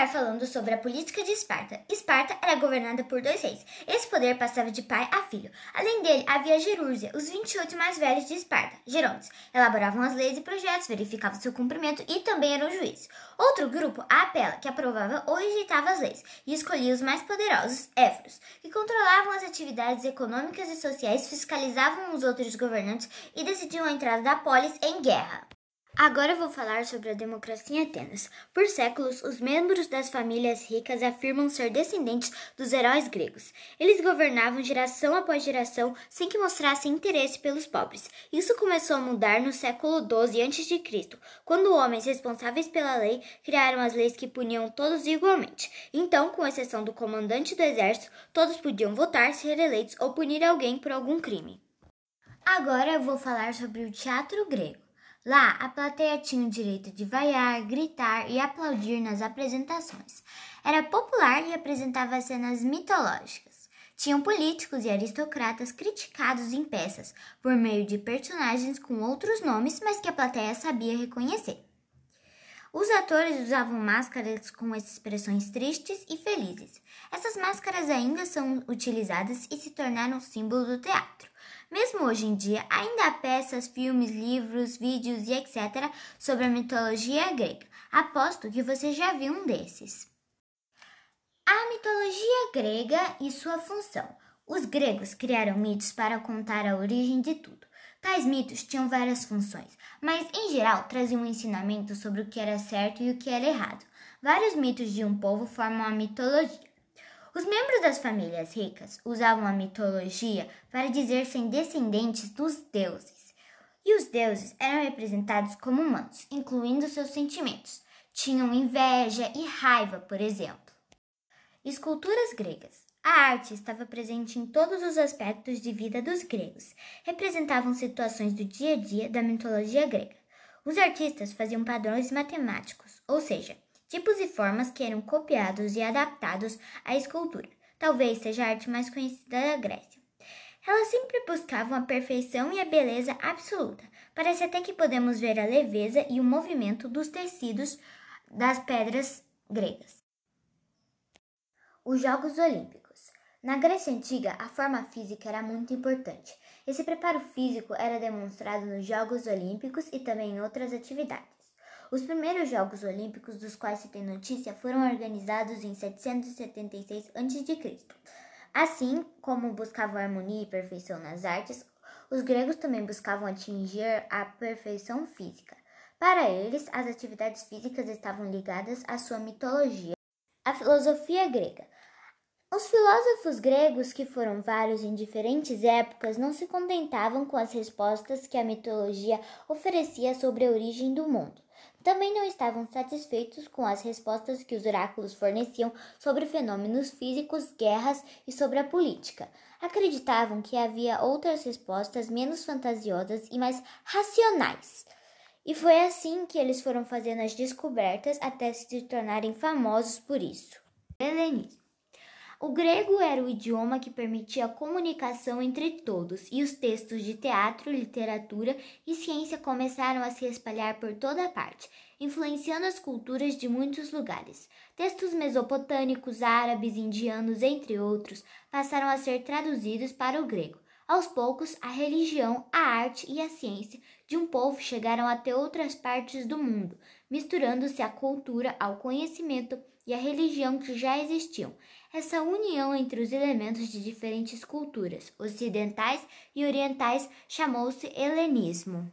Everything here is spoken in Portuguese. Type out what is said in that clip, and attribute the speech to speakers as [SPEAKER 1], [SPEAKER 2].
[SPEAKER 1] começar falando sobre a política de Esparta. Esparta era governada por dois reis. Esse poder passava de pai a filho. Além dele, havia Gerúrgia, os 28 mais velhos de Esparta, gerontes. Elaboravam as leis e projetos, verificavam seu cumprimento e também eram juízes. Outro grupo, a Apela, que aprovava ou rejeitava as leis e escolhia os mais poderosos, Éforos, que controlavam as atividades econômicas e sociais, fiscalizavam os outros governantes e decidiam a entrada da polis em guerra. Agora vou falar sobre a democracia em Atenas. Por séculos, os membros das famílias ricas afirmam ser descendentes dos heróis gregos. Eles governavam geração após geração sem que mostrassem interesse pelos pobres. Isso começou a mudar no século XII a.C., quando homens responsáveis pela lei criaram as leis que puniam todos igualmente. Então, com exceção do comandante do exército, todos podiam votar, ser eleitos ou punir alguém por algum crime. Agora eu vou falar sobre o teatro grego. Lá, a plateia tinha o direito de vaiar, gritar e aplaudir nas apresentações. Era popular e apresentava cenas mitológicas. Tinham políticos e aristocratas criticados em peças por meio de personagens com outros nomes, mas que a plateia sabia reconhecer. Os atores usavam máscaras com expressões tristes e felizes. Essas máscaras ainda são utilizadas e se tornaram símbolo do teatro. Mesmo hoje em dia, ainda há peças, filmes, livros, vídeos e etc. sobre a mitologia grega. Aposto que você já viu um desses. A mitologia grega e sua função. Os gregos criaram mitos para contar a origem de tudo. Tais mitos tinham várias funções, mas em geral traziam um ensinamento sobre o que era certo e o que era errado. Vários mitos de um povo formam a mitologia. Os membros das famílias ricas usavam a mitologia para dizer serem descendentes dos deuses. E os deuses eram representados como humanos, incluindo seus sentimentos. Tinham inveja e raiva, por exemplo. Esculturas gregas. A arte estava presente em todos os aspectos de vida dos gregos. Representavam situações do dia a dia da mitologia grega. Os artistas faziam padrões matemáticos, ou seja, tipos e formas que eram copiados e adaptados à escultura. Talvez seja a arte mais conhecida da Grécia. Elas sempre buscavam a perfeição e a beleza absoluta. Parece até que podemos ver a leveza e o movimento dos tecidos das pedras gregas. Os Jogos Olímpicos. Na Grécia Antiga, a forma física era muito importante. Esse preparo físico era demonstrado nos Jogos Olímpicos e também em outras atividades. Os primeiros Jogos Olímpicos dos quais se tem notícia foram organizados em 776 a.C. Assim como buscavam harmonia e perfeição nas artes, os gregos também buscavam atingir a perfeição física. Para eles, as atividades físicas estavam ligadas à sua mitologia, a filosofia grega. Os filósofos gregos, que foram vários em diferentes épocas, não se contentavam com as respostas que a mitologia oferecia sobre a origem do mundo. Também não estavam satisfeitos com as respostas que os oráculos forneciam sobre fenômenos físicos, guerras e sobre a política. Acreditavam que havia outras respostas menos fantasiosas e mais racionais. E foi assim que eles foram fazendo as descobertas até se tornarem famosos por isso. Helenismo. O grego era o idioma que permitia a comunicação entre todos, e os textos de teatro, literatura e ciência começaram a se espalhar por toda parte, influenciando as culturas de muitos lugares. Textos mesopotâmicos, árabes, indianos, entre outros, passaram a ser traduzidos para o grego. Aos poucos, a religião, a arte e a ciência de um povo chegaram até outras partes do mundo, misturando-se a cultura ao conhecimento e a religião que já existiam. Essa união entre os elementos de diferentes culturas, ocidentais e orientais, chamou-se helenismo.